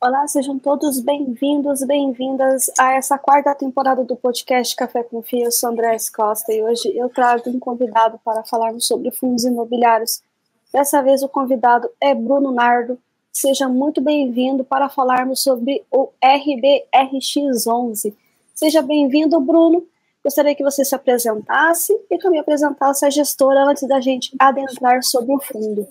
Olá, sejam todos bem-vindos, bem-vindas a essa quarta temporada do podcast Café com Fio. Eu sou André Costa e hoje eu trago um convidado para falarmos sobre fundos imobiliários. Dessa vez o convidado é Bruno Nardo. Seja muito bem-vindo para falarmos sobre o RBRX11. Seja bem-vindo, Bruno. Gostaria que você se apresentasse e também apresentasse a gestora antes da gente adentrar sobre o fundo.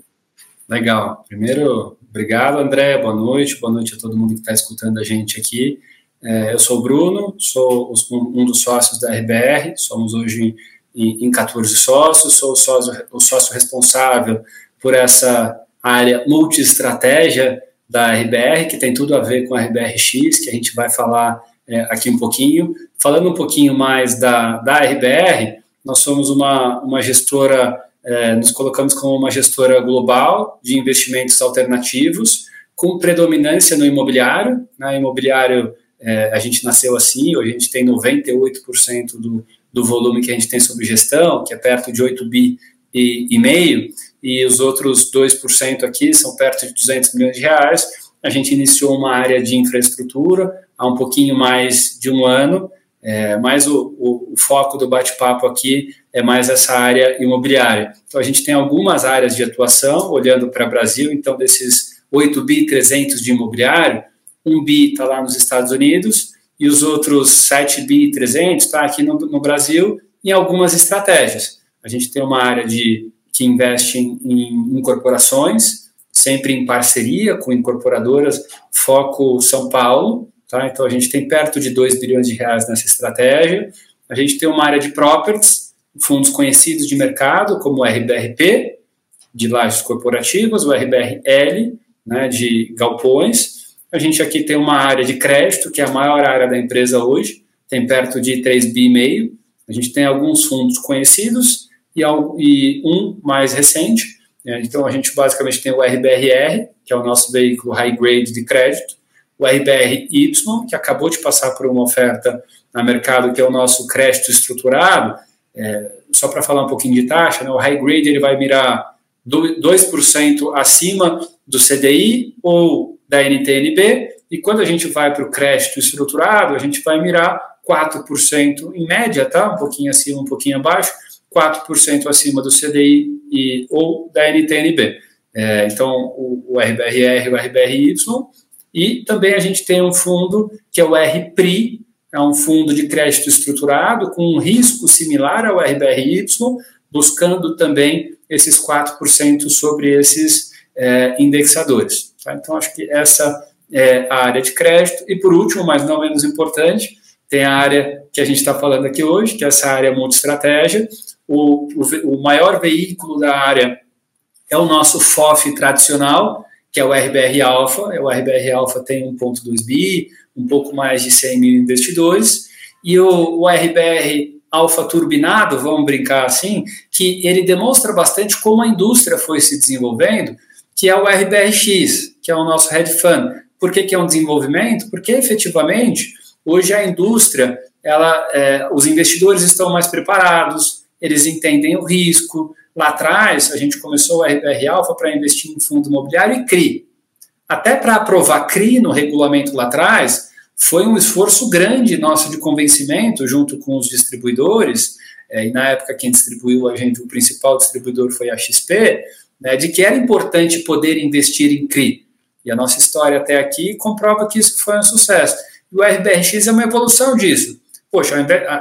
Legal. Primeiro, obrigado, André. Boa noite. Boa noite a todo mundo que está escutando a gente aqui. É, eu sou o Bruno, sou um dos sócios da RBR. Somos hoje em, em 14 sócios. Sou o sócio, o sócio responsável por essa área multi-estratégia da RBR, que tem tudo a ver com a RBRX, que a gente vai falar é, aqui um pouquinho. Falando um pouquinho mais da, da RBR, nós somos uma, uma gestora é, nos colocamos como uma gestora global de investimentos alternativos, com predominância no imobiliário. Na né? imobiliário, é, a gente nasceu assim, hoje a gente tem 98% do, do volume que a gente tem sob gestão, que é perto de 8 bi e, e meio, e os outros 2% aqui são perto de 200 milhões de reais. A gente iniciou uma área de infraestrutura há um pouquinho mais de um ano, é, mas o, o, o foco do bate-papo aqui é mais essa área imobiliária. Então, a gente tem algumas áreas de atuação, olhando para o Brasil, então, desses 8 bi 300 de imobiliário, 1 bi está lá nos Estados Unidos, e os outros 7 bi 300 está aqui no, no, Brasil, em algumas estratégias. A gente tem uma área de, que investe em, em incorporações, sempre em parceria com incorporadoras, foco São Paulo, tá? então a gente tem perto de 2 bilhões de reais nessa estratégia. A gente tem uma área de properties, fundos conhecidos de mercado, como o RBRP, de lajes corporativas, o RBRL, né, de galpões. A gente aqui tem uma área de crédito, que é a maior área da empresa hoje, tem perto de 3 bi. A gente tem alguns fundos conhecidos e, e um mais recente. Né, então, a gente basicamente tem o RBRR, que é o nosso veículo high grade de crédito, o RBRY, que acabou de passar por uma oferta no mercado, que é o nosso crédito estruturado, é, só para falar um pouquinho de taxa, né, o high grade ele vai mirar 2% acima do CDI ou da NTNB, e quando a gente vai para o crédito estruturado, a gente vai mirar 4% em média, tá? Um pouquinho acima, um pouquinho abaixo, 4% acima do CDI e, ou da NTNB. É, então, o, o RBRR, o RBRY, e também a gente tem um fundo que é o RPRI, é um fundo de crédito estruturado com um risco similar ao RBRY, buscando também esses 4% sobre esses é, indexadores. Tá? Então, acho que essa é a área de crédito. E, por último, mas não menos importante, tem a área que a gente está falando aqui hoje, que é essa área multi-estratégia. O, o, o maior veículo da área é o nosso FOF tradicional, que é o RBR Alpha. O RBR Alpha tem 1,2 bi, um pouco mais de 100 mil investidores, e o, o RBR alfa turbinado, vamos brincar assim, que ele demonstra bastante como a indústria foi se desenvolvendo, que é o RBRX, que é o nosso hedge fund. Por que, que é um desenvolvimento? Porque efetivamente hoje a indústria, ela, é, os investidores estão mais preparados, eles entendem o risco. Lá atrás a gente começou o RBR Alpha para investir em fundo imobiliário e CRI. Até para aprovar CRI no regulamento lá atrás, foi um esforço grande nosso de convencimento, junto com os distribuidores, é, e na época quem distribuiu a gente, o principal distribuidor foi a XP, né, de que era importante poder investir em CRI. E a nossa história até aqui comprova que isso foi um sucesso. E o RBRX é uma evolução disso. Poxa,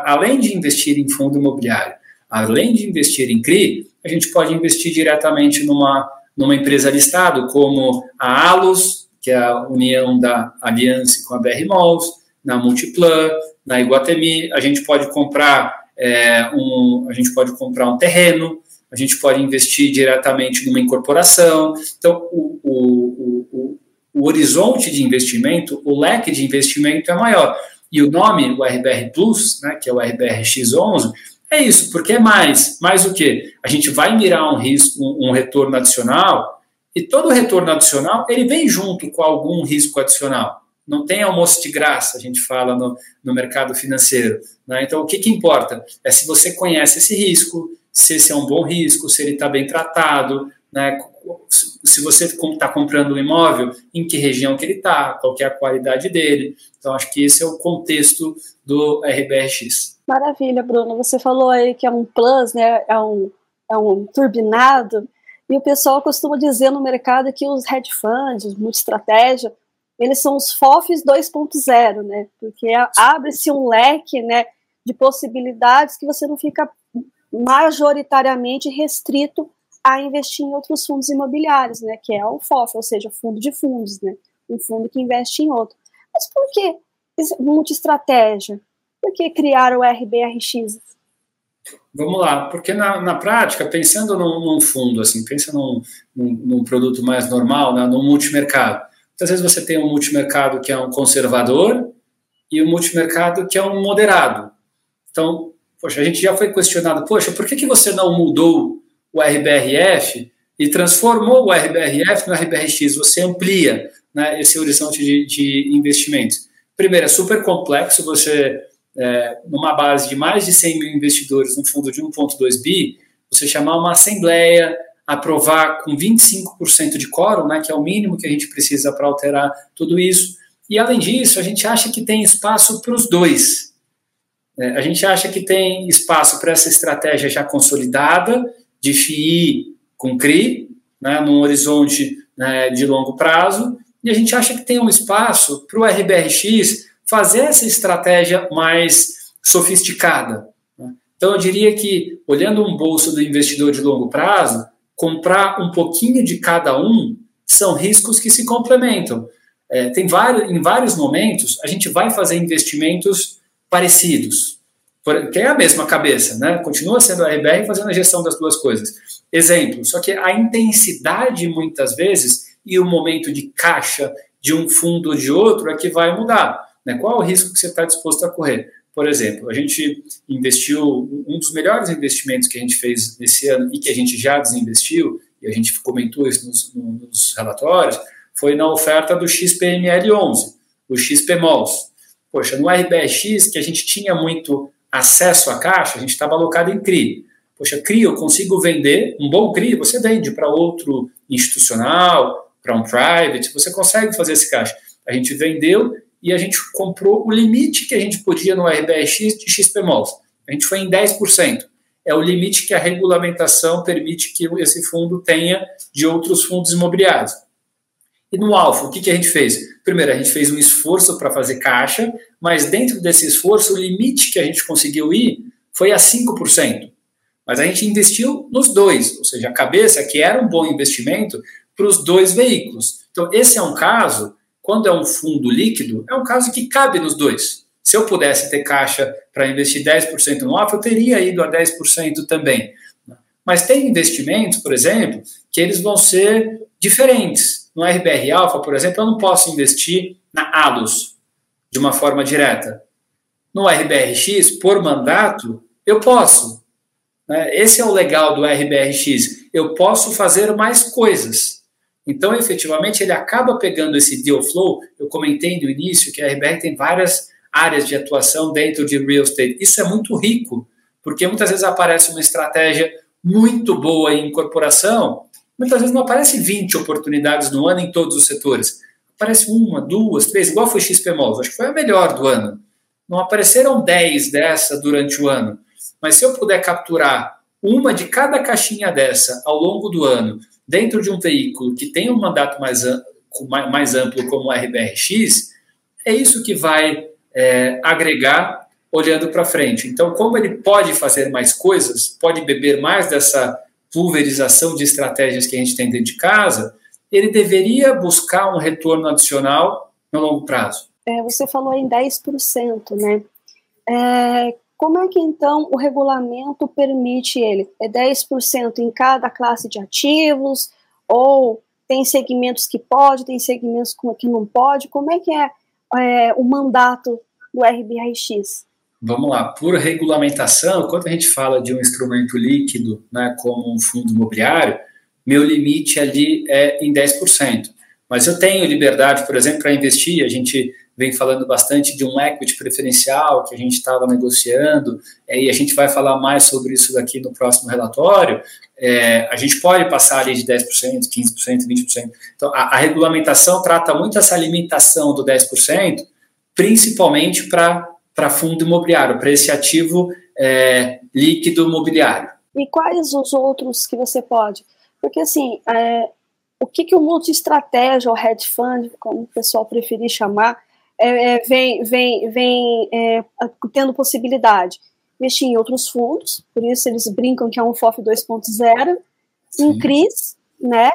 além de investir em fundo imobiliário, além de investir em CRI, a gente pode investir diretamente numa, numa empresa listada, como a Alus, que é a união da Aliança com a BR Malls, na Multiplan, na Iguatemi, a gente pode comprar é, um, a gente pode comprar um terreno, a gente pode investir diretamente numa incorporação. Então, o, o, o, o horizonte de investimento, o leque de investimento é maior. E o nome, o RBR Plus, né, que é o RBR X11, é isso, porque é mais. Mais o quê? A gente vai mirar um risco, um, retorno adicional e todo retorno adicional, ele vem junto com algum risco adicional. Não tem almoço de graça, a gente fala no, no mercado financeiro. Né? Então, o que, que importa? É se você conhece esse risco, se esse é um bom risco, se ele está bem tratado, né, se você está comprando um imóvel, em que região que ele está, qual é a qualidade dele. Então, acho que esse é o contexto do RBRX. Maravilha, Bruno. Você falou aí que é um plus, né? É um, é um turbinado. E o pessoal costuma dizer no mercado que os hedge funds, multi-estratégia, eles são os FOFs 2.0, né? Porque abre-se um leque, né, de possibilidades que você não fica majoritariamente restrito a investir em outros fundos imobiliários, né, que é o FOF, ou seja, fundo de fundos, né, um fundo que investe em outro. Mas por que multi-estratégia? Por que criar o RBRX? Vamos lá, porque na, na prática, pensando num, num, fundo, assim, pensa num, num, num produto mais normal, né, num multimercado. Muitas vezes você tem um multimercado que é um conservador e um multimercado que é um moderado. Então, poxa, a gente já foi questionado, poxa, por que, que você não mudou o RBRF e transformou o RBRF no RBRX, você amplia né, esse horizonte de, de, investimentos. Primeiro, é super complexo você, é, numa base de mais de 100 mil investidores, num fundo de 1,2 bi, você chamar uma assembleia, aprovar com 25% de quórum, né, que é o mínimo que a gente precisa para alterar tudo isso. E, além disso, a gente acha que tem espaço para os dois. É, a gente acha que tem espaço para essa estratégia já consolidada, de FII com CRI, né, num horizonte né, de longo prazo, e a gente acha que tem um espaço para o RBRX fazer essa estratégia mais sofisticada. Né. Então, eu diria que, olhando um bolso do investidor de longo prazo, comprar um pouquinho de cada um são riscos que se complementam. É, tem vários, em vários momentos, a gente vai fazer investimentos parecidos que é a mesma cabeça, né? Continua sendo a RBR fazendo a gestão das duas coisas. Exemplo, só que a intensidade muitas vezes e o momento de caixa de um fundo ou de outro é que vai mudar. Né? Qual é o risco que você está disposto a correr? Por exemplo, a gente investiu, um dos melhores investimentos que a gente fez nesse ano e que a gente já desinvestiu, e a gente comentou isso nos, nos relatórios, foi na oferta do XPML11, o XPMOLs. Poxa, no RBX, que a gente tinha muito acesso à caixa, a gente estava alocado em CRI. Poxa, CRI eu consigo vender, um bom CRI você vende para outro institucional, para um private, você consegue fazer esse caixa. A gente vendeu e a gente comprou o limite que a gente podia no RBX de XPMOLs. A gente foi em 10%. É o limite que a regulamentação permite que esse fundo tenha de outros fundos imobiliários. E no Alfa, o que, que a gente fez? Primeiro, a gente fez um esforço para fazer caixa, mas dentro desse esforço, o limite que a gente conseguiu ir foi a 5%. Mas a gente investiu nos dois, ou seja, a cabeça, que era um bom investimento, para os dois veículos. Então, esse é um caso, quando é um fundo líquido, é um caso que cabe nos dois. Se eu pudesse ter caixa para investir 10% no Alfa, eu teria ido a 10% também. Mas tem investimentos, por exemplo, que eles vão ser diferentes. No RBR Alpha, por exemplo, eu não posso investir na ALUS de uma forma direta. No RBRX, por mandato, eu posso. Né? Esse é o legal do RBRX. Eu posso fazer mais coisas. Então, efetivamente, ele acaba pegando esse deal flow. Eu comentei no início que a RBR tem várias áreas de atuação dentro de real estate. Isso é muito rico, porque muitas vezes aparece uma estratégia muito boa em incorporação Muitas vezes não aparece 20 oportunidades no ano em todos os setores. Aparece uma, duas, três, igual foi XPMOL, acho que foi a melhor do ano. Não apareceram 10 dessa durante o ano. Mas se eu puder capturar uma de cada caixinha dessa ao longo do ano, dentro de um veículo que tem um mandato mais, mais amplo como o RBRX, é isso que vai é, agregar olhando para frente. Então, como ele pode fazer mais coisas, pode beber mais dessa pulverização de estratégias que a gente tem dentro de casa, ele deveria buscar um retorno adicional no longo prazo. É, você falou em 10%, né? É, como é que então o regulamento permite ele? É 10% em cada classe de ativos? Ou tem segmentos que pode, tem segmentos que não pode? Como é que é, é o mandato do RBRX? vamos lá, por regulamentação, quando a gente fala de um instrumento líquido, né, como um fundo imobiliário, meu limite ali é em 10%. mas eu tenho liberdade, por exemplo, para investir. A gente vem falando bastante de um equity preferencial que a gente estava negociando, é, e a gente vai falar mais sobre isso daqui no próximo relatório. É, a gente pode passar ali de 10%, 15%, 20%. Então, a, a regulamentação trata muito essa limitação do 10%, principalmente para fundo imobiliário, para esse ativo é, líquido imobiliário. E quais os outros que você pode? Porque, assim, é, o que, que o multi-estratégia, ou hedge fund, como o pessoal preferir chamar, é, é, vem, vem, vem é, tendo possibilidade? Investir em outros fundos, por isso eles brincam que é um FOF 2.0, em CRIs, né,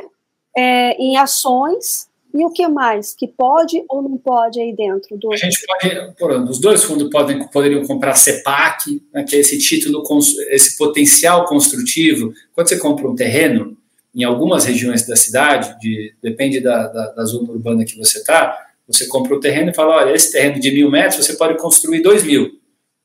é, em ações, e o que mais? Que pode ou não pode aí dentro do. A gente pode, por os dois fundos podem, poderiam comprar CEPAC, né, que é esse título, esse potencial construtivo. Quando você compra um terreno, em algumas regiões da cidade, de, depende da, da, da, zona urbana que você está, você compra o terreno e fala, olha, esse terreno de mil metros você pode construir dois mil.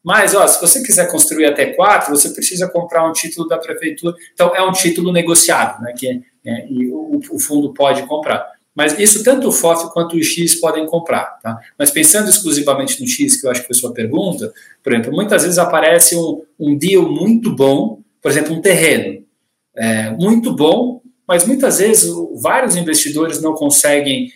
Mas, ó, se você quiser construir até quatro, você precisa comprar um título da prefeitura. Então, é um título negociado, né, que é, e o, o fundo pode comprar. Mas isso tanto o FOF quanto o X podem comprar. Tá? Mas pensando exclusivamente no X, que eu acho que foi sua pergunta, por exemplo, muitas vezes aparece um, um deal muito bom, por exemplo, um terreno é, muito bom, mas muitas vezes vários investidores não conseguem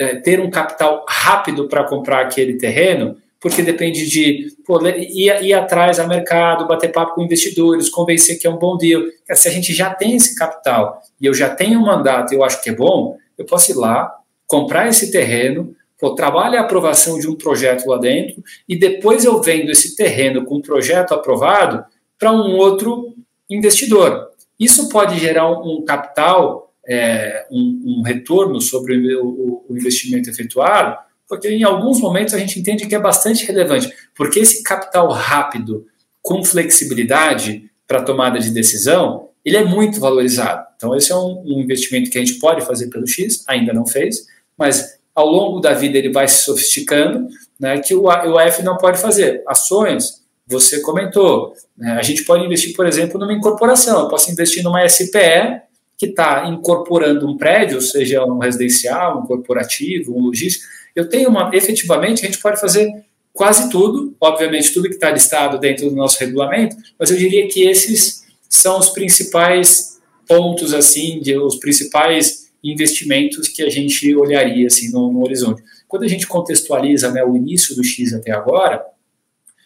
é, ter um capital rápido para comprar aquele terreno, porque depende de pô, ir, ir atrás a mercado, bater papo com investidores, convencer que é um bom deal. Se a gente já tem esse capital e eu já tenho um mandato e eu acho que é bom, eu posso ir lá, comprar esse terreno, pô, trabalho a aprovação de um projeto lá dentro e depois eu vendo esse terreno com um projeto aprovado para um outro investidor. Isso pode gerar um capital, é, um, um, retorno sobre o, o investimento efetuado, porque em alguns momentos a gente entende que é bastante relevante, porque esse capital rápido, com flexibilidade para tomada de decisão, ele é muito valorizado. Então, esse é um, um, investimento que a gente pode fazer pelo X, ainda não fez, mas ao longo da vida ele vai se sofisticando, né, que o, o F não pode fazer. Ações, você comentou, né, a gente pode investir, por exemplo, numa incorporação. Eu posso investir numa SPE que está incorporando um prédio, seja um residencial, um corporativo, um logístico. Eu tenho uma, efetivamente, a gente pode fazer quase tudo, obviamente, tudo que está listado dentro do nosso regulamento, mas eu diria que esses são os principais pontos, assim, de, os principais investimentos que a gente olharia, assim, no, no horizonte. Quando a gente contextualiza né, o início do X até agora,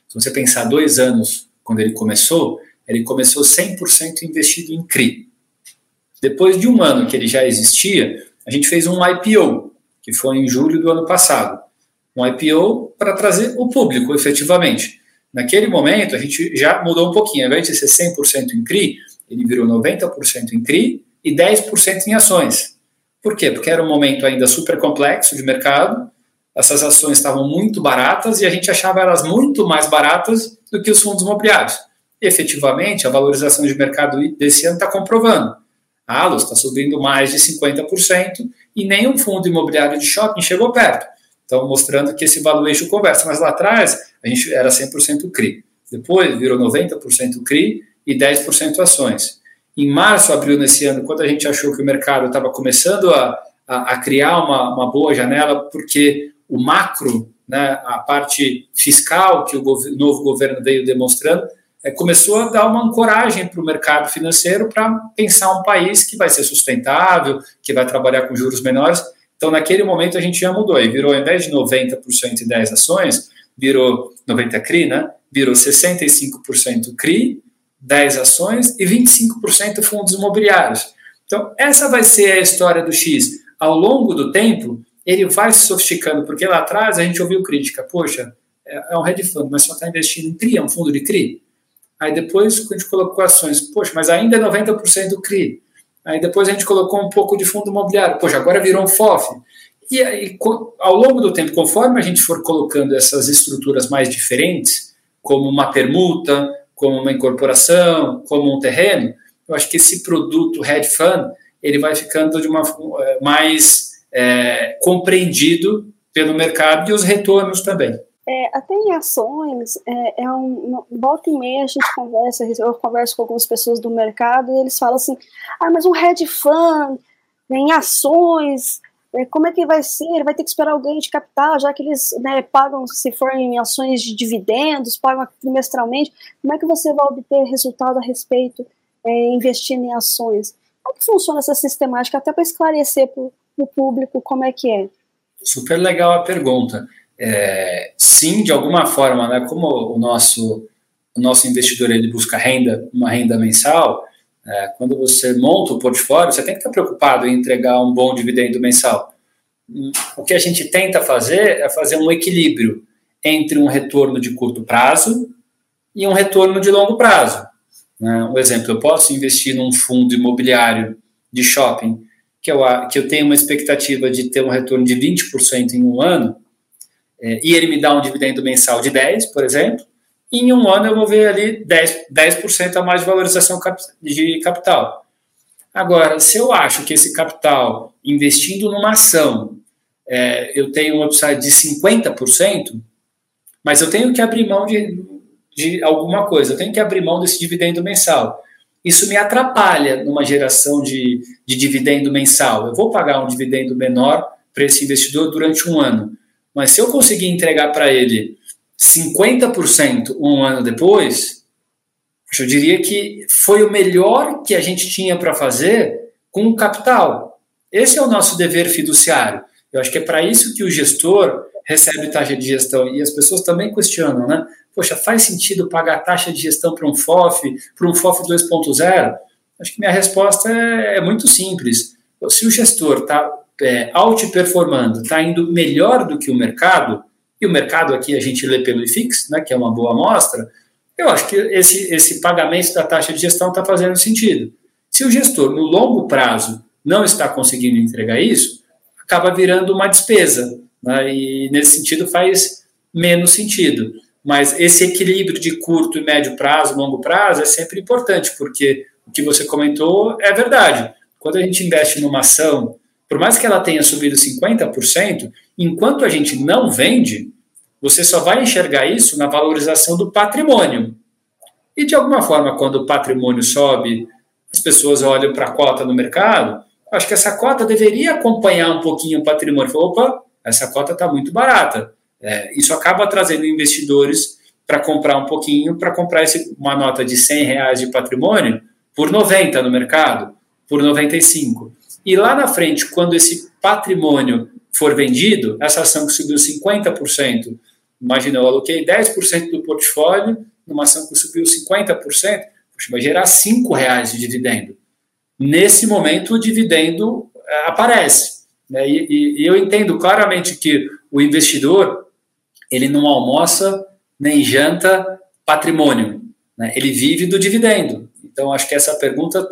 se você pensar dois anos quando ele começou, ele começou 100% investido em CRI. Depois de um ano que ele já existia, a gente fez um IPO, que foi em julho do ano passado. Um IPO para trazer o público, efetivamente. Naquele momento, a gente já mudou um pouquinho. Ao invés de ser 100% em CRI, ele virou 90% em CRI e 10% em ações. Por quê? Porque era um momento ainda super complexo de mercado, essas ações estavam muito baratas e a gente achava elas muito mais baratas do que os fundos imobiliários. E, efetivamente, a valorização de mercado desse ano está comprovando. Alus está subindo mais de 50% e nenhum fundo imobiliário de shopping chegou perto. Então, mostrando que esse valuation conversa. Mas lá atrás, a gente era 100% CRI. Depois, virou 90% CRI e 10% ações. Em março, abril nesse ano, quando a gente achou que o mercado estava começando a, a, a criar uma, uma boa janela, porque o macro, né, a parte fiscal que o novo governo veio demonstrando, é, começou a dar uma ancoragem para o mercado financeiro para pensar um país que vai ser sustentável, que vai trabalhar com juros menores. Então, naquele momento, a gente já mudou e virou, ao invés de 90% em 10 ações, virou 90 CRI, né? Virou 65% CRI, 10 ações e 25% fundos imobiliários. Então, essa vai ser a história do X. Ao longo do tempo, ele vai se sofisticando, porque lá atrás a gente ouviu crítica, poxa, é, é um hedge fund, mas só está investindo em CRI, é um fundo de CRI. Aí depois a gente colocou ações, poxa, mas ainda é 90% CRI. Aí depois a gente colocou um pouco de fundo imobiliário, poxa, agora virou um FOF. E aí, ao longo do tempo, conforme a gente for colocando essas estruturas mais diferentes, como uma permuta, como uma incorporação, como um terreno, eu acho que esse produto hedge fund ele vai ficando de uma é, mais é, compreendido pelo mercado e os retornos também. É, até em ações, é, é um, volta e meia a gente conversa, eu converso com algumas pessoas do mercado e eles falam assim, ah, mas um hedge fund em ações É, como é que vai ser? Ele vai ter que esperar ganho de capital, já que eles né, pagam, se for em ações de dividendos, pagam trimestralmente. Como é que você vai obter resultado a respeito é, investindo em ações? Como é que funciona essa sistemática, até para esclarecer para o público como é que é? Super legal a pergunta. É, sim, de alguma forma, né, como o nosso, o nosso investidor ele busca renda, uma renda mensal, é, quando você monta o portfólio, você tem que estar preocupado em entregar um bom dividendo mensal. O que a gente tenta fazer é fazer um equilíbrio entre um retorno de curto prazo e um retorno de longo prazo. Né? Um exemplo, eu posso investir num fundo imobiliário de shopping que eu, que eu tenho uma expectativa de ter um retorno de 20% em um ano, é, e ele me dá um dividendo mensal de 10%, por exemplo, em um ano eu vou ver ali 10%, 10 a mais de valorização de capital. Agora, se eu acho que esse capital, investindo numa ação, é, eu tenho um upside de 50%, mas eu tenho que abrir mão de, de alguma coisa, eu tenho que abrir mão desse dividendo mensal. Isso me atrapalha numa geração de, de dividendo mensal. Eu vou pagar um dividendo menor para esse investidor durante um ano, mas se eu conseguir entregar para ele 50% um ano depois, eu diria que foi o melhor que a gente tinha para fazer com o capital. Esse é o nosso dever fiduciário. Eu acho que é para isso que o gestor recebe taxa de gestão. E as pessoas também questionam, né? Poxa, faz sentido pagar taxa de gestão para um FOF, para um FOF 2.0? Acho que minha resposta é, é muito simples. Se o gestor está é, outperformando, está indo melhor do que o mercado, e o mercado aqui a gente lê pelo IFIX, né, que é uma boa amostra, eu acho que esse, esse pagamento da taxa de gestão está fazendo sentido. Se o gestor, no longo prazo, não está conseguindo entregar isso, acaba virando uma despesa. Né, e nesse sentido faz menos sentido. Mas esse equilíbrio de curto e médio prazo, longo prazo, é sempre importante, porque o que você comentou é verdade. Quando a gente investe numa ação, por mais que ela tenha subido 50%, enquanto a gente não vende, você só vai enxergar isso na valorização do patrimônio. E de alguma forma, quando o patrimônio sobe, as pessoas olham para a cota no mercado, acho que essa cota deveria acompanhar um pouquinho o patrimônio. Fala, opa, essa cota está muito barata. É, isso acaba trazendo investidores para comprar um pouquinho, para comprar esse, uma nota de 100 reais de patrimônio por 90 no mercado, por 95. E lá na frente, quando esse patrimônio for vendido, essa ação que subiu 50%, Imagina, eu aloquei 10% do portfólio numa ação que subiu 50%, puxa, vai gerar R$ reais de dividendo. Nesse momento, o dividendo é, aparece. Né? E, e, e eu entendo claramente que o investidor ele não almoça nem janta patrimônio. Né? Ele vive do dividendo. Então, acho que essa pergunta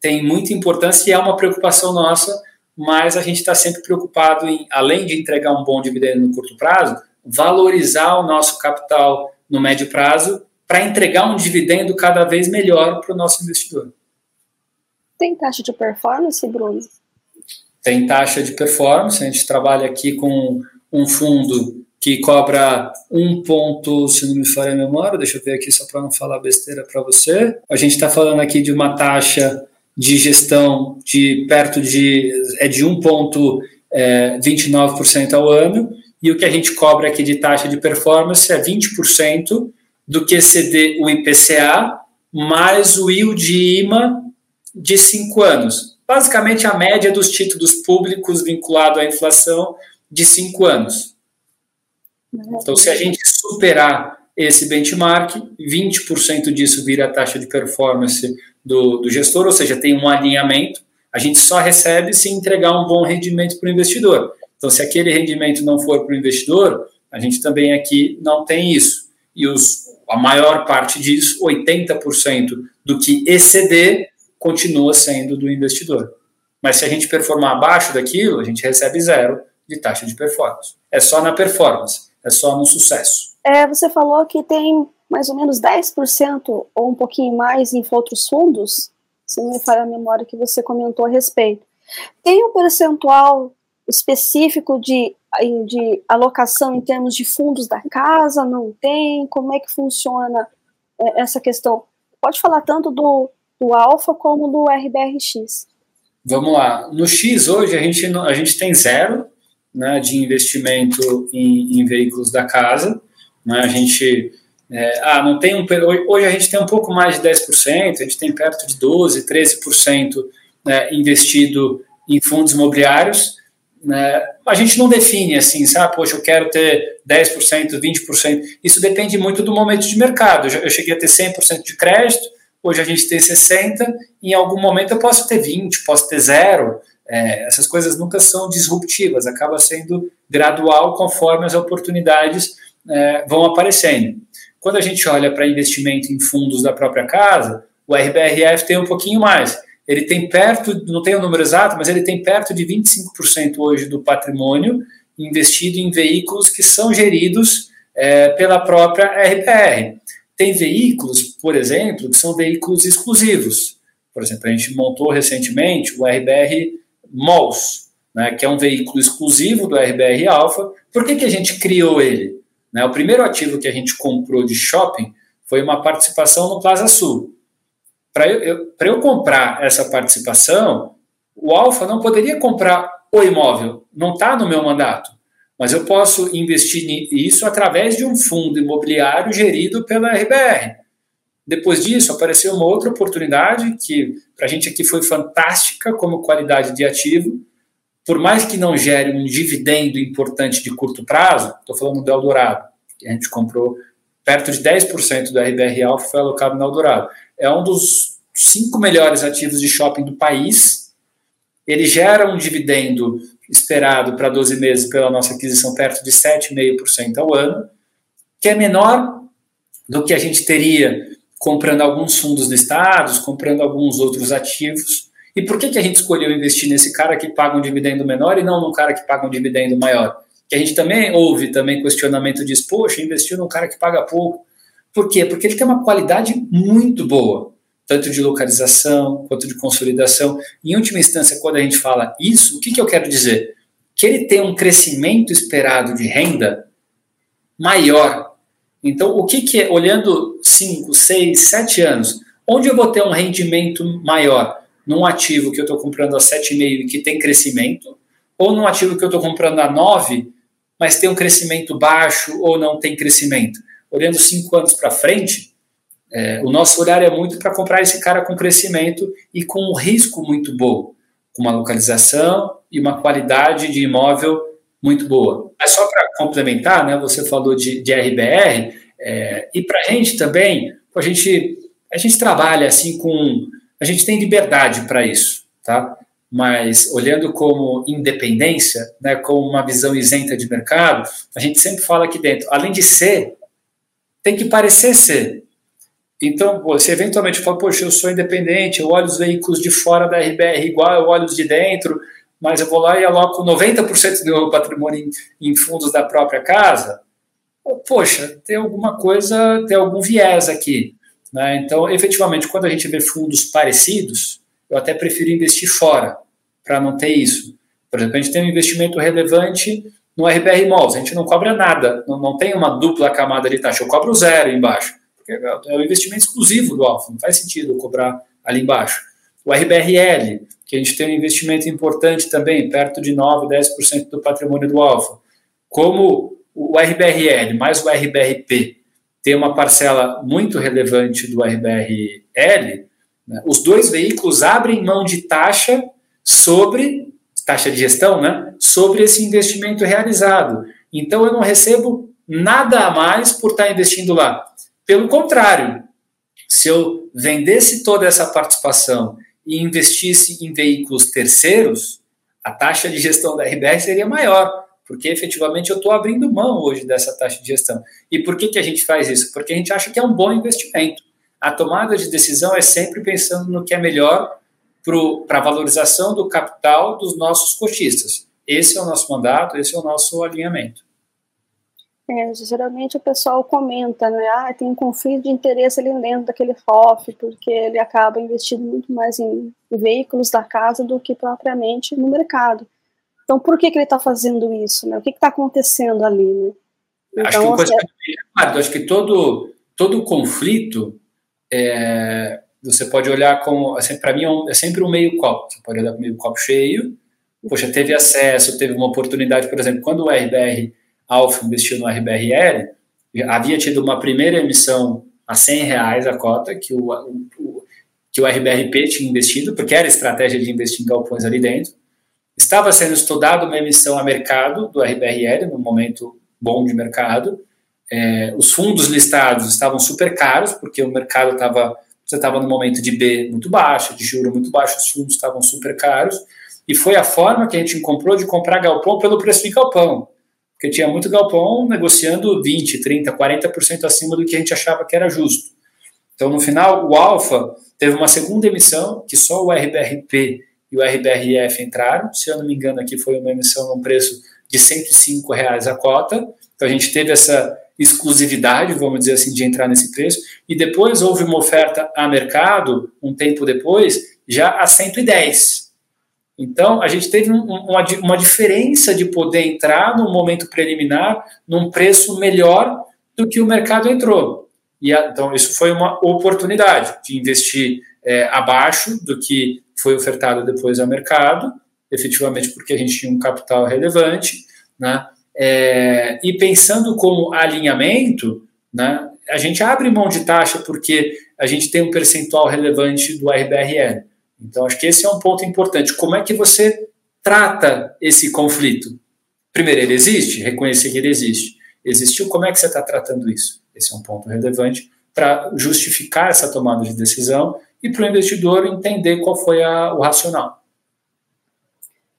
tem muita importância e é uma preocupação nossa, mas a gente está sempre preocupado em, além de entregar um bom dividendo no curto prazo, valorizar o nosso capital no médio prazo para entregar um dividendo cada vez melhor para o nosso investidor. Tem taxa de performance, Bruno? Tem taxa de performance. A gente trabalha aqui com um fundo que cobra um ponto, se não me falha a memória, deixa eu ver aqui só para não falar besteira para você. A gente está falando aqui de uma taxa de gestão de perto de é de 1,29% ao ano e o que a gente cobra aqui de taxa de performance é 20% do que exceder o IPCA mais o yield IMA de 5 anos. Basicamente, a média dos títulos públicos vinculado à inflação de 5 anos. Então, se a gente superar esse benchmark, 20% disso vira a taxa de performance do, do gestor, ou seja, tem um alinhamento. A gente só recebe se entregar um bom rendimento para o investidor. Então, se aquele rendimento não for para o investidor, a gente também aqui não tem isso. E os, a maior parte disso, 80% do que exceder, continua sendo do investidor. Mas se a gente performar abaixo daquilo, a gente recebe zero de taxa de performance. É só na performance, é só no sucesso. É, você falou que tem mais ou menos 10% ou um pouquinho mais em outros fundos, se não me falha a memória que você comentou a respeito. Tem um percentual específico de, de alocação em termos de fundos da casa? Não tem? Como é que funciona é, essa questão? Pode falar tanto do, do Alfa como do RBRX. vamos lá. No X hoje a gente, a gente tem zero né, de investimento em, em veículos da casa. Né, a gente é, ah, não tem um, hoje a gente tem um pouco mais de 10%, a gente tem perto de 12%, 13% né, investido em fundos imobiliários. Né, a gente não define assim, sabe, poxa, eu quero ter 10%, 20%. Isso depende muito do momento de mercado. Eu cheguei a ter 100% de crédito, hoje a gente tem 60%, em algum momento eu posso ter 20%, posso ter zero. É, essas coisas nunca são disruptivas, acaba sendo gradual conforme as oportunidades é, vão aparecendo. Quando a gente olha para investimento em fundos da própria casa, o RBRF tem um pouquinho mais. Ele tem perto, não tem o número exato, mas ele tem perto de 25% hoje do patrimônio investido em veículos que são geridos é, pela própria RBR. Tem veículos, por exemplo, que são veículos exclusivos. Por exemplo, a gente montou recentemente o RBR Malls, né, que é um veículo exclusivo do RBR Alpha. Por que, que a gente criou ele? Né? O primeiro ativo que a gente comprou de shopping foi uma participação no Plaza Sul. Para eu, eu, eu comprar essa participação, o Alfa não poderia comprar o imóvel, não está no meu mandato. Mas eu posso investir nisso através de um fundo imobiliário gerido pela RBR. Depois disso, apareceu uma outra oportunidade que para a gente aqui foi fantástica como qualidade de ativo, por mais que não gere um dividendo importante de curto prazo, estou falando do Eldorado, que a gente comprou perto de 10% do RBR Alpha foi alocado no Eldorado. É um dos cinco melhores ativos de shopping do país. Ele gera um dividendo esperado para 12 meses pela nossa aquisição perto de 7,5% ao ano, que é menor do que a gente teria comprando alguns fundos listados, comprando alguns outros ativos e por que, que a gente escolheu investir nesse cara que paga um dividendo menor e não num cara que paga um dividendo maior? Que a gente também ouve também questionamento diz, poxa, investiu num cara que paga pouco. Por quê? Porque ele tem uma qualidade muito boa, tanto de localização quanto de consolidação. Em última instância, quando a gente fala isso, o que, que eu quero dizer? Que ele tem um crescimento esperado de renda maior. Então, o que, que é, olhando 5, 6, 7 anos, onde eu vou ter um rendimento maior? Num ativo que eu estou comprando a 7,5 e que tem crescimento, ou num ativo que eu estou comprando a 9, mas tem um crescimento baixo ou não tem crescimento. Olhando cinco anos para frente, é, o nosso olhar é muito para comprar esse cara com crescimento e com um risco muito bom, com uma localização e uma qualidade de imóvel muito boa. Mas só para complementar, né, você falou de, de RBR, é, e para a gente também, a gente, a gente trabalha assim com a gente tem liberdade para isso, tá? Mas olhando como independência, né, como uma visão isenta de mercado, a gente sempre fala aqui dentro, além de ser, tem que parecer ser. Então, você eventualmente fala, poxa, eu sou independente, eu olho os veículos de fora da RBR igual, eu olho os de dentro, mas eu vou lá e aloco 90% do meu patrimônio em, em fundos da própria casa. Poxa, tem alguma coisa, tem algum viés aqui. Né? Então, efetivamente, quando a gente vê fundos parecidos, eu até prefiro investir fora, para não ter isso. Por exemplo, a gente tem um investimento relevante no RBR Malls, a gente não cobra nada, não, não tem uma dupla camada de taxa, eu cobro zero embaixo, porque é um investimento exclusivo do Alfa, não faz sentido eu cobrar ali embaixo. O RBRL, que a gente tem um investimento importante também, perto de 9, 10% do patrimônio do Alfa. Como o RBRL mais o RBRP tem uma parcela muito relevante do RBRL, né, os dois veículos abrem mão de taxa sobre taxa de gestão, né, sobre esse investimento realizado. Então eu não recebo nada a mais por estar investindo lá. Pelo contrário, se eu vendesse toda essa participação e investisse em veículos terceiros, a taxa de gestão da RBR seria maior porque efetivamente eu estou abrindo mão hoje dessa taxa de gestão. E por que, que a gente faz isso? Porque a gente acha que é um bom investimento. A tomada de decisão é sempre pensando no que é melhor para a valorização do capital dos nossos cotistas. Esse é o nosso mandato, esse é o nosso alinhamento. É, geralmente o pessoal comenta, né? Ah, tem um conflito de interesse ali dentro daquele FOF, porque ele acaba investindo muito mais em veículos da casa do que propriamente no mercado. Então, por que, que ele está fazendo isso? Né? O que está acontecendo ali? Né? Então, acho que, coisa é... acho que todo, todo conflito é, você pode olhar como, assim, para mim é, é, sempre um meio copo, você pode olhar para meio copo cheio, poxa, teve acesso, teve uma oportunidade, por exemplo, quando o RBR Alpha investiu no RBRL, havia tido uma primeira emissão a 100 reais a cota que o, o, que o RBRP tinha investido, porque era estratégia de investir em galpões ali dentro. Estava sendo estudado uma emissão a mercado do RBRL, no momento bom de mercado. É, os fundos listados estavam super caros, porque o mercado estava você estava no momento de B muito baixo, de juro muito baixo, os fundos estavam super caros, e foi a forma que a gente comprou de comprar galpão pelo preço de galpão porque tinha muito galpão negociando 20, 30, 40% acima do que a gente achava que era justo. Então, no final, o Alfa teve uma segunda emissão, que só o RBRP e o RBRF entraram. Se eu não me engano, aqui foi uma emissão num preço de 105 reais a cota. Então, a gente teve essa exclusividade, vamos dizer assim, de entrar nesse preço. E depois houve uma oferta a mercado, um tempo depois, já a 110. Então, a gente teve um, uma, uma diferença de poder entrar no momento preliminar num preço melhor do que o mercado entrou. E então, isso foi uma oportunidade de investir é, abaixo do que foi ofertado depois ao mercado, efetivamente porque a gente tinha um capital relevante, né? É, e pensando como alinhamento, né, a gente abre mão de taxa porque a gente tem um percentual relevante do RBRL. Então, acho que esse é um ponto importante. Como é que você trata esse conflito? Primeiro, ele existe, reconhecer que ele existe. Existiu, como é que você está tratando isso? Esse é um ponto relevante para justificar essa tomada de decisão e para o investidor entender qual foi a, o racional.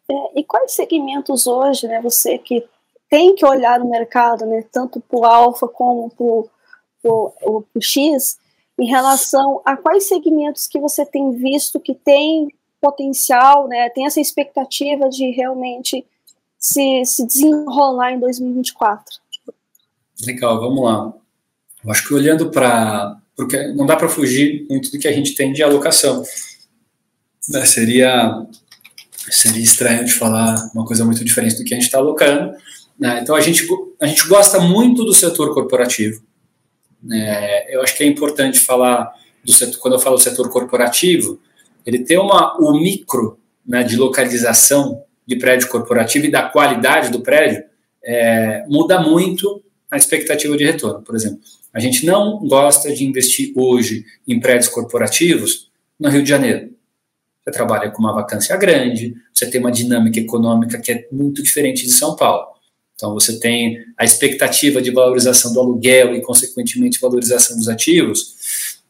É, e quais segmentos hoje, né, você que tem que olhar no mercado, né, tanto para o alfa como para o X, em relação a quais segmentos que você tem visto que tem potencial, né, tem essa expectativa de realmente se, se desenrolar em 2024? Legal, vamos lá. Eu acho que olhando para. Porque não dá para fugir muito do que a gente tem de alocação. Né, seria, seria estranho de falar uma coisa muito diferente do que a gente está alocando. Né? Então a gente, a gente gosta muito do setor corporativo. É, eu acho que é importante falar do setor, quando eu falo setor corporativo, ele tem uma, o micro né, de localização de prédio corporativo e da qualidade do prédio é, muda muito a expectativa de retorno. Por exemplo, a gente não gosta de investir hoje em prédios corporativos no Rio de Janeiro. Você trabalha com uma vacância grande, você tem uma dinâmica econômica que é muito diferente de São Paulo. Então, você tem a expectativa de valorização do aluguel e, consequentemente, valorização dos ativos.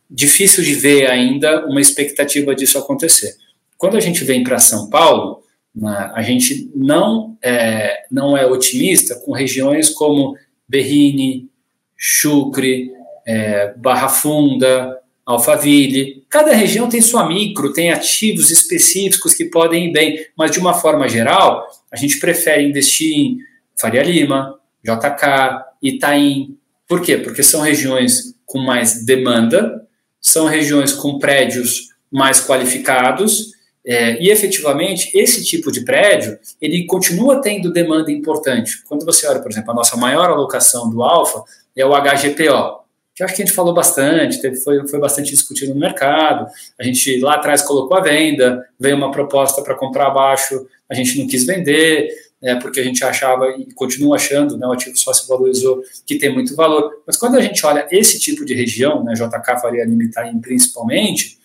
Difícil de ver ainda uma expectativa disso acontecer. Quando a gente vem para São Paulo, né, a gente não é, não é otimista com regiões como Berrini, Chucre, é, Barra Funda, Alphaville. Cada região tem sua micro, tem ativos específicos que podem ir bem, mas de uma forma geral, a gente prefere investir em Faria Lima, JK, Itaim. Por quê? Porque são regiões com mais demanda, são regiões com prédios mais qualificados é, e efetivamente esse tipo de prédio ele continua tendo demanda importante. Quando você olha, por exemplo, a nossa maior alocação do Alfa é o HGPO, que acho que a gente falou bastante, teve, foi, foi bastante discutido no mercado. A gente lá atrás colocou a venda, veio uma proposta para comprar abaixo, a gente não quis vender né, porque a gente achava e continua achando, né, o ativo só se valorizou, que tem muito valor. Mas quando a gente olha esse tipo de região, né, JK Faria Lima principalmente,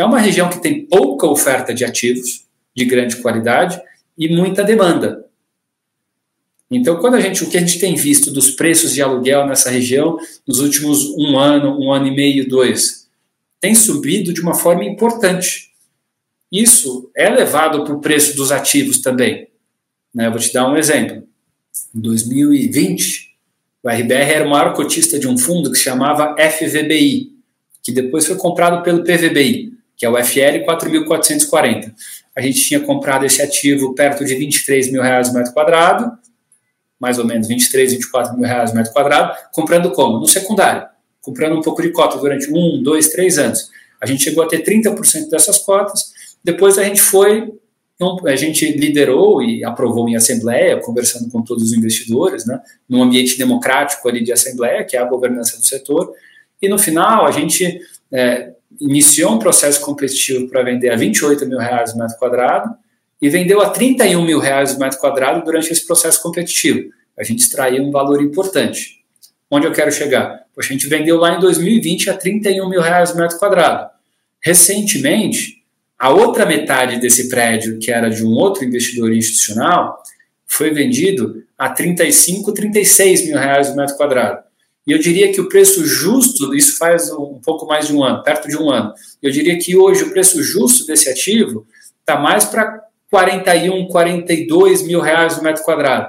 é uma região que tem pouca oferta de ativos de grande qualidade e muita demanda. Então, quando a gente, o que a gente tem visto dos preços de aluguel nessa região nos últimos um ano, um ano e meio, dois, tem subido de uma forma importante. Isso é levado para o preço dos ativos também. Né? Eu vou te dar um exemplo. Em 2020, o RBR era o maior cotista de um fundo que se chamava FVBI, que depois foi comprado pelo PVBI, que é o FL 4.440. A gente tinha comprado esse ativo perto de 23 mil reais metro quadrado, mais ou menos 23, 24 mil reais metro quadrado, comprando como? No secundário, comprando um pouco de cota durante um, dois, três anos. A gente chegou a ter 30% dessas cotas, depois a gente foi a gente liderou e aprovou em assembleia, conversando com todos os investidores, né, num ambiente democrático ali de assembleia, que é a governança do setor, e no final a gente é, iniciou um processo competitivo para vender a 28 mil reais o metro quadrado e vendeu a 31 mil reais o metro quadrado durante esse processo competitivo. A gente extraiu um valor importante. Onde eu quero chegar? Poxa, a gente vendeu lá em 2020 a 31 mil reais o metro quadrado. Recentemente, a outra metade desse prédio, que era de um outro investidor institucional, foi vendido a 35, 36 mil reais o metro quadrado. E eu diria que o preço justo, isso faz um pouco mais de um ano, perto de um ano. Eu diria que hoje o preço justo desse ativo está mais para 41, 42 mil reais o metro quadrado.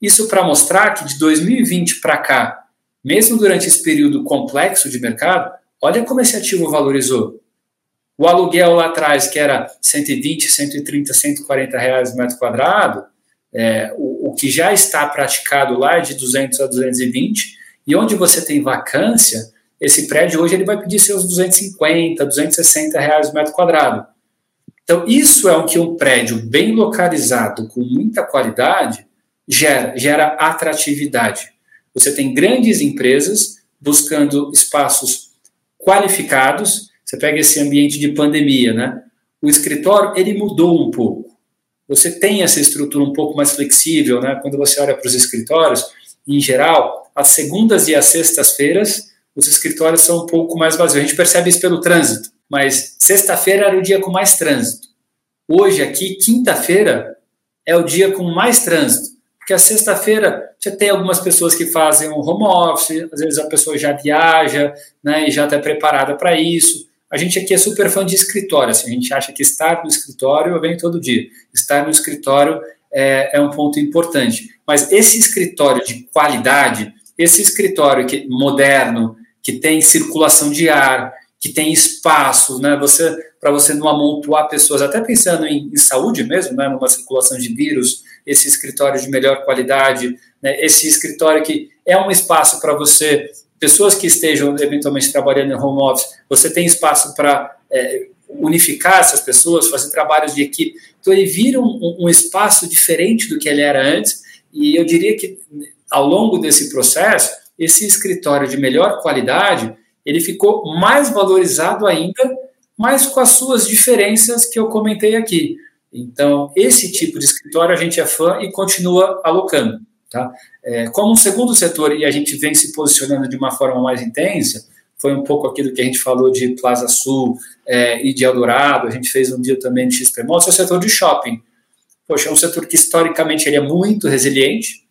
Isso para mostrar que de 2020 para cá, mesmo durante esse período complexo de mercado, olha como esse ativo valorizou. O aluguel lá atrás, que era 120, 130, 140 reais o metro quadrado, é, o, o, que já está praticado lá é de 200 a 220, e onde você tem vacância, esse prédio hoje ele vai pedir seus 250, 260 reais metro quadrado. Então, isso é o que um prédio bem localizado, com muita qualidade, gera, gera atratividade. Você tem grandes empresas buscando espaços qualificados você pega esse ambiente de pandemia, né? O escritório, ele mudou um pouco. Você tem essa estrutura um pouco mais flexível, né? Quando você olha para os escritórios, em geral, as segundas e as sextas-feiras, os escritórios são um pouco mais vazios. A gente percebe isso pelo trânsito, mas sexta-feira era o dia com mais trânsito. Hoje, aqui, quinta-feira, é o dia com mais trânsito. Porque a sexta-feira você tem algumas pessoas que fazem um home office, às vezes a pessoa já viaja né, e já está preparada para isso. A gente aqui é super fã de escritório, assim, a gente acha que estar no escritório vem todo dia. Estar no escritório é, é um ponto importante. Mas esse escritório de qualidade, esse escritório que, moderno, que tem circulação de ar, que tem espaço, né? Você para você não amontoar pessoas, até pensando em, em, saúde mesmo, né? Numa circulação de vírus, esse escritório de melhor qualidade, né? Esse escritório que é um espaço para você pessoas que estejam eventualmente trabalhando em home office, você tem espaço para é, unificar essas pessoas, fazer trabalhos de equipe. Então, ele vira um, um, espaço diferente do que ele era antes, e eu diria que ao longo desse processo, esse escritório de melhor qualidade, ele ficou mais valorizado ainda, mas com as suas diferenças que eu comentei aqui. Então, esse tipo de escritório a gente é fã e continua alocando. Tá? É, como um segundo setor, e a gente vem se posicionando de uma forma mais intensa, foi um pouco aquilo que a gente falou de Plaza Sul é, e de Eldorado, a gente fez um dia também de XP Malls, é o setor de shopping. Poxa, é um setor que historicamente ele é muito resiliente,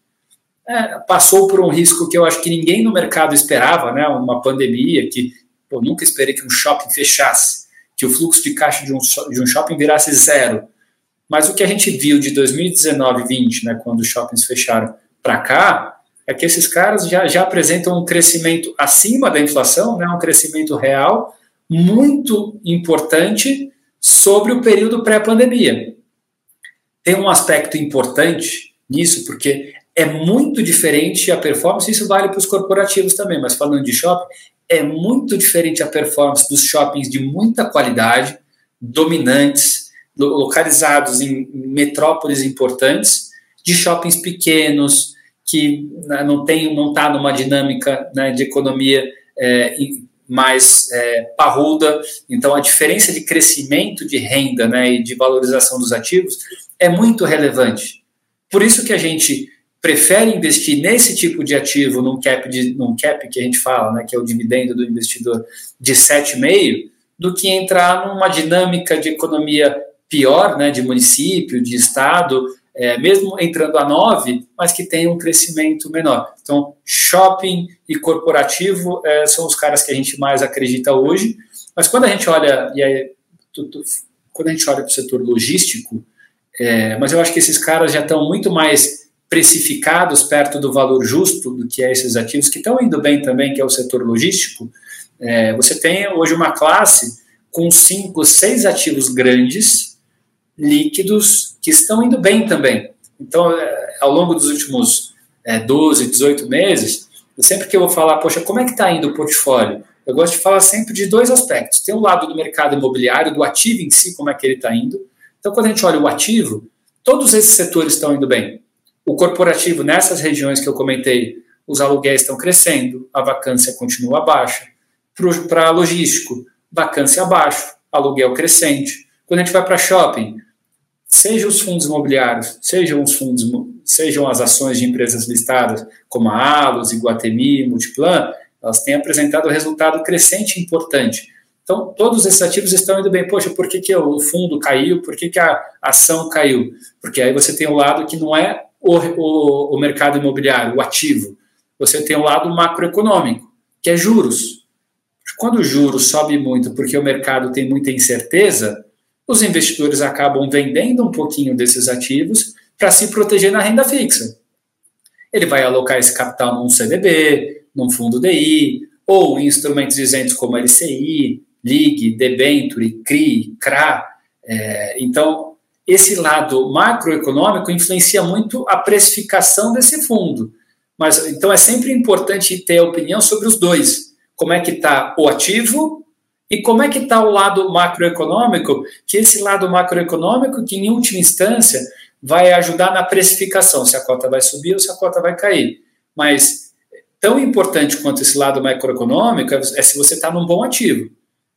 é, passou por um risco que eu acho que ninguém no mercado esperava, né? uma pandemia, que pô, nunca esperei que um shopping fechasse, que o fluxo de caixa de um, de um shopping virasse zero. Mas o que a gente viu de 2019 e 2020, né, quando os shoppings fecharam, para cá, é que esses caras já, já apresentam um crescimento acima da inflação, né, um crescimento real muito importante sobre o período pré-pandemia. Tem um aspecto importante nisso, porque é muito diferente a performance, isso vale para os corporativos também, mas falando de shopping, é muito diferente a performance dos shoppings de muita qualidade, dominantes, localizados em metrópoles importantes, de shoppings pequenos, que né, não tem, não está numa dinâmica né, de economia é, mais é, parruda. Então, a diferença de crescimento de renda né, e de valorização dos ativos é muito relevante. Por isso que a gente prefere investir nesse tipo de ativo, num cap, de, num cap que a gente fala, né, que é o dividendo do investidor de 7,5%, do que entrar numa dinâmica de economia pior, né, de município, de estado, é, mesmo entrando a 9, mas que tem um crescimento menor. Então, shopping e corporativo é, são os caras que a gente mais acredita hoje, mas quando a gente olha, e aí, tu, tu, quando a gente olha para o setor logístico, é, mas eu acho que esses caras já estão muito mais precificados perto do valor justo do que é esses ativos, que estão indo bem também, que é o setor logístico. É, você tem hoje uma classe com cinco, seis ativos grandes, líquidos que estão indo bem também. Então, é, ao longo dos últimos é, 12, 18 meses, sempre que eu vou falar, poxa, como é que está indo o portfólio? Eu gosto de falar sempre de dois aspectos. Tem o lado do mercado imobiliário, do ativo em si, como é que ele está indo. Então, quando a gente olha o ativo, todos esses setores estão indo bem. O corporativo, nessas regiões que eu comentei, os aluguéis estão crescendo, a vacância continua baixa. Para logístico, vacância abaixo, aluguel crescente. Quando a gente vai para shopping, seja os fundos imobiliários, sejam os fundos, sejam as ações de empresas listadas, como a Alus, Iguatemi, Multiplan, elas têm apresentado resultado crescente importante. Então, todos esses ativos estão indo bem. Poxa, por que, que o fundo caiu? Por que, que a ação caiu? Porque aí você tem o um lado que não é o, o, o mercado imobiliário, o ativo. Você tem o um lado macroeconômico, que é juros. Quando o juros sobe muito porque o mercado tem muita incerteza, os investidores acabam vendendo um pouquinho desses ativos para se proteger na renda fixa. Ele vai alocar esse capital num CDB, num fundo DI, ou em instrumentos isentos como LCI, LIG, Debenture, CRI, CRA. É, então, esse lado macroeconômico influencia muito a precificação desse fundo. Mas então é sempre importante ter opinião sobre os dois. Como é que está o ativo e como é que está o lado macroeconômico, que esse lado macroeconômico, que em última instância vai ajudar na precificação, se a cota vai subir ou se a cota vai cair. Mas tão importante quanto esse lado macroeconômico é se você está num bom ativo.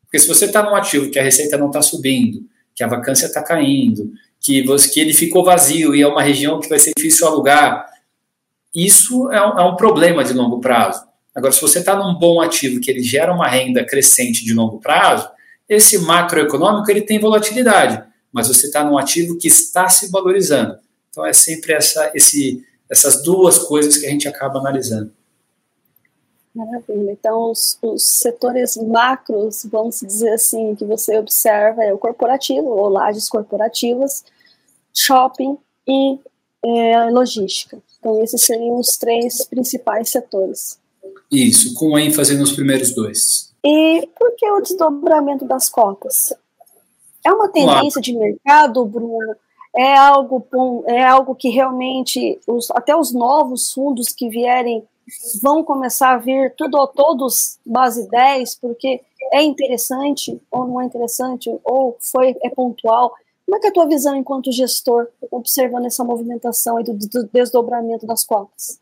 Porque se você está num ativo que a receita não está subindo, que a vacância está caindo, que, você, que ele ficou vazio e é uma região que vai ser difícil alugar, isso é um, é um problema de longo prazo. Agora, se você está num bom ativo que ele gera uma renda crescente de longo prazo, esse macroeconômico ele tem volatilidade, mas você está num ativo que está se valorizando. Então é sempre essa, esse, essas duas coisas que a gente acaba analisando. Maravilha. Então, os, os, setores macros, vamos dizer assim, que você observa é o corporativo, ou lajes corporativas, shopping e é, logística. Então, esses seriam os três principais setores. Isso, com ênfase nos primeiros dois. E por que o desdobramento das cotas? É uma tendência de mercado, Bruno? É algo bom, é algo que realmente os, até os novos fundos que vierem vão começar a vir tudo todos base 10, porque é interessante ou não é interessante, ou foi é pontual. Como é que é a tua visão enquanto gestor, observando essa movimentação e do, do desdobramento das cotas?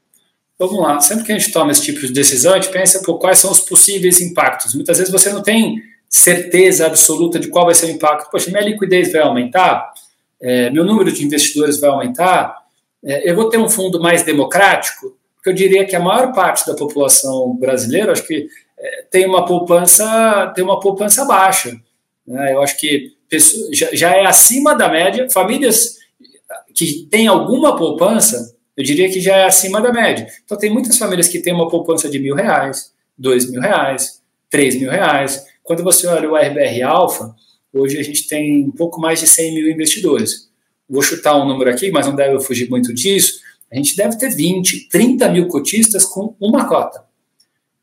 vamos lá, sempre que a gente toma esse tipo de decisão, a gente pensa por quais são os possíveis impactos. Muitas vezes você não tem certeza absoluta de qual vai ser o impacto. Poxa, minha liquidez vai aumentar, é, meu número de investidores vai aumentar, é, eu vou ter um fundo mais democrático, porque eu diria que a maior parte da população brasileira, acho que é, tem uma poupança, tem uma poupança baixa. Né? Eu acho que já, já é acima da média. Famílias que têm alguma poupança eu diria que já é acima da média. Então, tem muitas famílias que têm uma poupança de mil reais, dois mil reais, três mil reais. Quando você olha o RBR Alpha, hoje a gente tem um pouco mais de 100 mil investidores. Vou chutar um número aqui, mas não deve fugir muito disso. A gente deve ter 20, 30 mil cotistas com uma cota.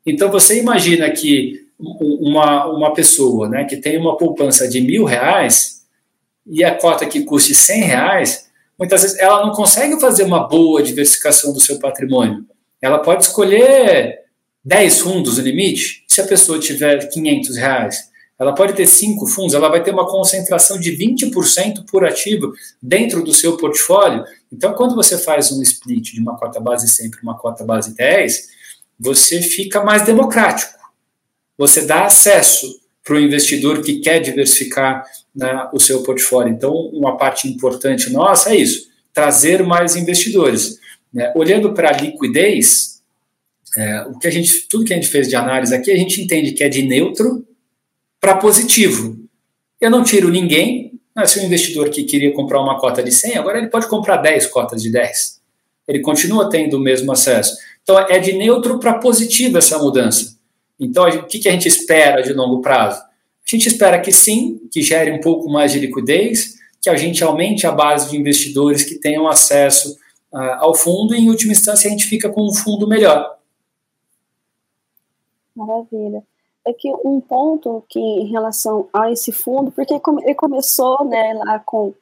Então, você imagina que uma, uma pessoa né, que tem uma poupança de mil reais e a cota que custe 100 reais, muitas vezes ela não consegue fazer uma boa diversificação do seu patrimônio. Ela pode escolher 10 fundos no limite, se a pessoa tiver 500 reais. Ela pode ter cinco fundos, ela vai ter uma concentração de 20% por ativo dentro do seu portfólio. Então, quando você faz um split de uma cota base sempre uma cota base 10, você fica mais democrático. Você dá acesso para o investidor que quer diversificar né, o seu portfólio. Então, uma parte importante nossa é isso: trazer mais investidores. Né? Olhando para a liquidez, é, o que a gente, tudo que a gente fez de análise aqui, a gente entende que é de neutro para positivo. Eu não tiro ninguém, mas se o investidor que queria comprar uma cota de 100, agora ele pode comprar 10 cotas de 10. Ele continua tendo o mesmo acesso. Então, é de neutro para positivo essa mudança. Então, o que, que a gente espera de longo prazo? A gente espera que sim, que gere um pouco mais de liquidez, que a gente aumente a base de investidores que tenham acesso uh, ao fundo e, em última instância, a gente fica com um fundo melhor. Maravilha. É que um ponto que em relação a esse fundo, porque ele começou né, lá com,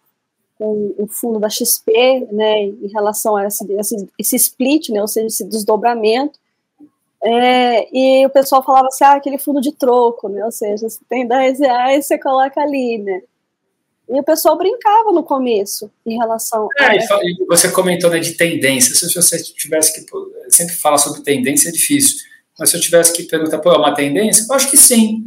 com o fundo da XP, né, em relação a esse, esse, esse split, né, ou seja, esse desdobramento, é, e o pessoal falava assim, ah, aquele fundo de troco, né? Ou seja, você tem 10 reais, você coloca ali, né? E o pessoal brincava no começo em relação. É, a... e você comentou né, de tendência. Se você tivesse que. Sempre falar sobre tendência é difícil. Mas se eu tivesse que perguntar, pô, é uma tendência? Eu acho que sim.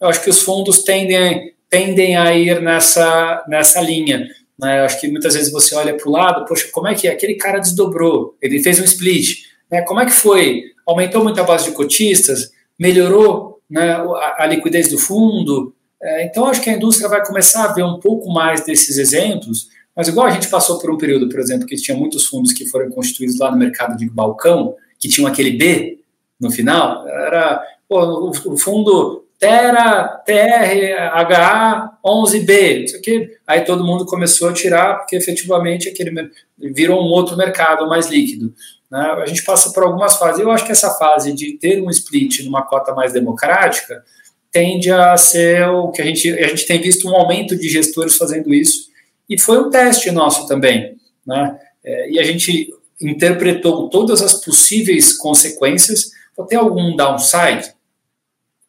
eu acho que os fundos tendem, tendem a ir nessa, nessa linha. Né? Eu acho que muitas vezes você olha para o lado, poxa, como é que é? aquele cara desdobrou, ele fez um split, né? como é que foi? Aumentou muito a base de cotistas, melhorou né, a, liquidez do fundo, é, então, acho que a indústria vai começar a ver um pouco mais desses exemplos, mas igual a gente passou por um período, por exemplo, que tinha muitos fundos que foram constituídos lá no mercado de balcão, que tinham aquele B no final, era pô, o, fundo Terra, TRHA 11B, isso aqui. Aí todo mundo começou a tirar, porque efetivamente aquele virou um outro mercado mais líquido. Né? A gente passa por algumas fases. Eu acho que essa fase de ter um split numa cota mais democrática tende a ser o que a gente, a gente tem visto um aumento de gestores fazendo isso, e foi um teste nosso também, né? É, e a gente interpretou todas as possíveis consequências. Vou ter algum downside?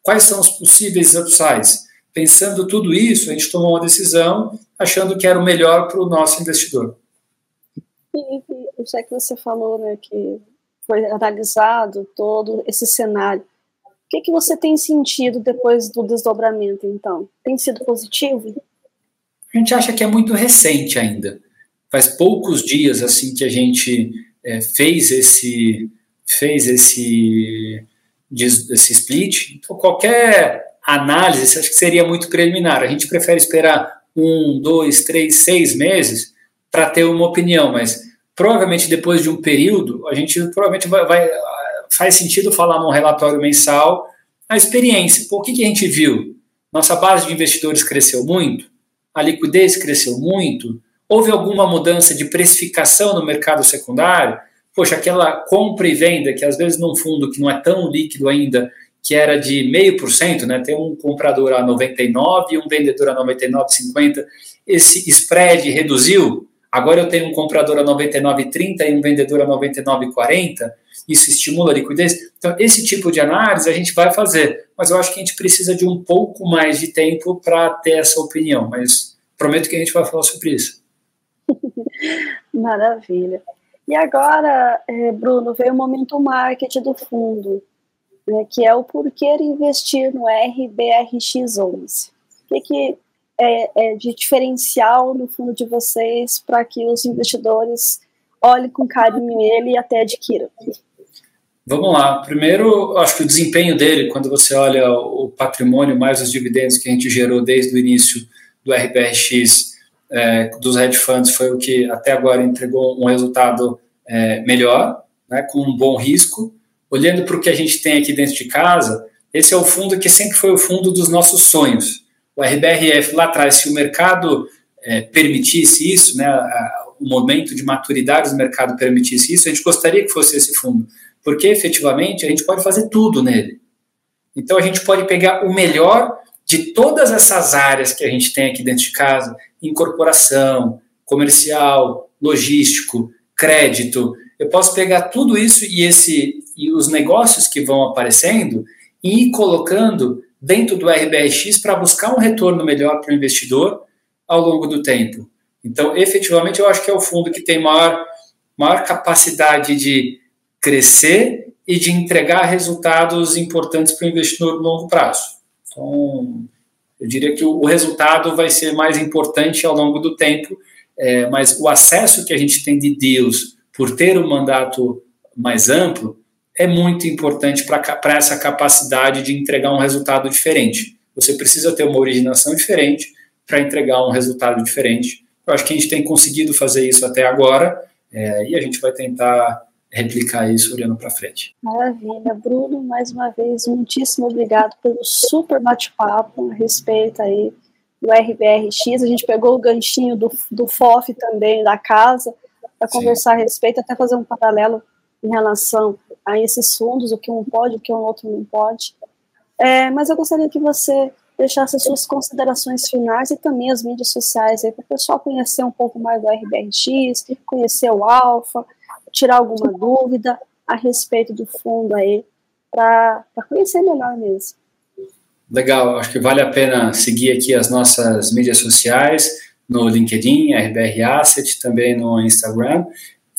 Quais são os possíveis upsides? Pensando tudo isso, a gente tomou uma decisão achando que era o melhor para o nosso investidor. E, e, já que você falou né, que foi analisado todo esse cenário, que, que você tem sentido depois do desdobramento, então? Tem sido positivo? A gente acha que é muito recente ainda. Faz poucos dias assim que a gente é, fez esse fez esse esse split. Então qualquer análise acho que seria muito preliminar. A gente prefere esperar um, dois, três, seis meses para ter uma opinião, mas provavelmente depois de um período a gente provavelmente vai, vai faz sentido falar num relatório mensal a experiência. Por que, que a gente viu? Nossa base de investidores cresceu muito, a liquidez cresceu muito, houve alguma mudança de precificação no mercado secundário? Poxa, aquela compra e venda, que às vezes num fundo que não é tão líquido ainda, que era de meio por cento, né? Tem um comprador a 99 e um vendedor a 99,50. Esse spread reduziu. Agora eu tenho um comprador a 99,30 e um vendedor a 99,40 isso estimula a liquidez. Então, esse tipo de análise a gente vai fazer, mas eu acho que a gente precisa de um pouco mais de tempo para ter essa opinião, mas prometo que a gente vai falar sobre isso. Maravilha. E agora, é, Bruno, veio o momento marketing do fundo, né, que é o porquê investir no RBRX11. O que, que é, é de diferencial no fundo de vocês para que os investidores olhem com carinho ele e até adquiram? Vamos lá. Primeiro, acho que o desempenho dele, quando você olha o patrimônio mais os dividendos que a gente gerou desde o início do RBRX, é, dos hedge funds, foi o que até agora entregou um resultado é, melhor, né, com um bom risco. Olhando para o que a gente tem aqui dentro de casa, esse é o fundo que sempre foi o fundo dos nossos sonhos. O RBRF lá atrás, se o mercado é, permitisse isso, né, a, o momento de maturidade do mercado permitisse isso, a gente gostaria que fosse esse fundo porque efetivamente a gente pode fazer tudo nele. Então a gente pode pegar o melhor de todas essas áreas que a gente tem aqui dentro de casa, incorporação, comercial, logístico, crédito. Eu posso pegar tudo isso e esse e os negócios que vão aparecendo e ir colocando dentro do RBRX para buscar um retorno melhor para o investidor ao longo do tempo. Então, efetivamente, eu acho que é o fundo que tem maior, maior capacidade de crescer e de entregar resultados importantes para o investidor no longo prazo. Então, eu diria que o, resultado vai ser mais importante ao longo do tempo, é, mas o acesso que a gente tem de deals por ter um mandato mais amplo é muito importante para essa capacidade de entregar um resultado diferente. Você precisa ter uma originação diferente para entregar um resultado diferente. Eu acho que a gente tem conseguido fazer isso até agora é, e a gente vai tentar replicar isso olhando para frente. Maravilha, Bruno, mais uma vez, muitíssimo obrigado pelo super bate-papo a respeito aí do RBRX. A gente pegou o ganchinho do, do FOF também, da casa, para conversar a respeito, até fazer um paralelo em relação a esses fundos, o que um pode, o que um outro não pode. É, mas eu gostaria que você deixasse as suas considerações finais e também as mídias sociais aí para o pessoal conhecer um pouco mais do RBRX, conhecer o Alfa, tirar alguma dúvida a respeito do fundo aí, para conhecer melhor mesmo. Legal, acho que vale a pena seguir aqui as nossas mídias sociais, no LinkedIn, RBR Asset, também no Instagram.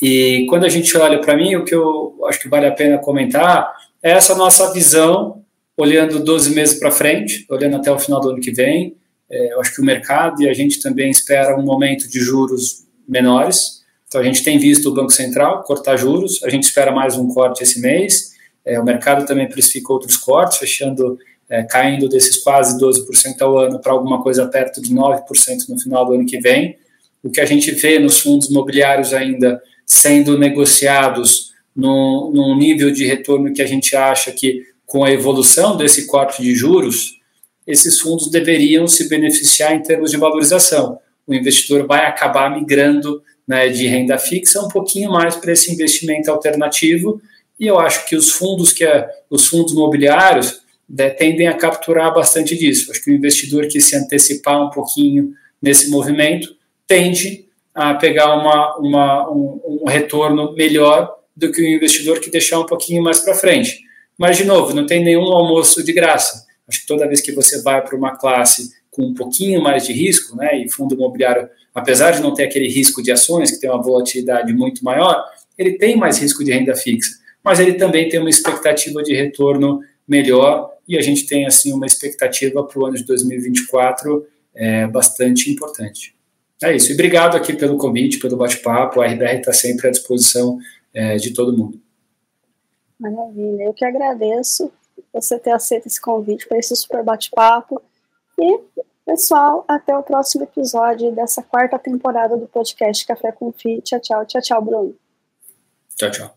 E quando a gente olha para mim, o que eu acho que vale a pena comentar é essa nossa visão olhando 12 meses para frente, olhando até o final do ano que vem. É, eu acho que o mercado e a gente também espera um momento de juros menores. Então, a gente tem visto o Banco Central cortar juros, a gente espera mais um corte esse mês. É, o mercado também precifica outros cortes, fechando, é, caindo desses quase 12% ao ano para alguma coisa perto de 9% no final do ano que vem. O que a gente vê nos fundos imobiliários ainda sendo negociados num nível de retorno que a gente acha que, com a evolução desse corte de juros, esses fundos deveriam se beneficiar em termos de valorização. O investidor vai acabar migrando né, de renda fixa um pouquinho mais para esse investimento alternativo, e eu acho que os fundos que é, os fundos imobiliários né, tendem a capturar bastante disso. Acho que o investidor que se antecipar um pouquinho nesse movimento tende a pegar uma, uma um, um retorno melhor do que o investidor que deixar um pouquinho mais para frente. Mas, de novo, não tem nenhum almoço de graça. Acho que toda vez que você vai para uma classe com um pouquinho mais de risco, né, e fundo imobiliário, apesar de não ter aquele risco de ações, que tem uma volatilidade muito maior, ele tem mais risco de renda fixa, mas ele também tem uma expectativa de retorno melhor, e a gente tem, assim, uma expectativa para o ano de 2024 é, bastante importante. É isso, e obrigado aqui pelo convite, pelo bate-papo, a RBR está sempre à disposição é, de todo mundo. Maravilha, eu que agradeço você ter aceito esse convite para esse super bate-papo. E, pessoal, até o próximo episódio dessa quarta temporada do podcast Café com Fi. Tchau, tchau, tchau, tchau, Bruno. Tchau, tchau.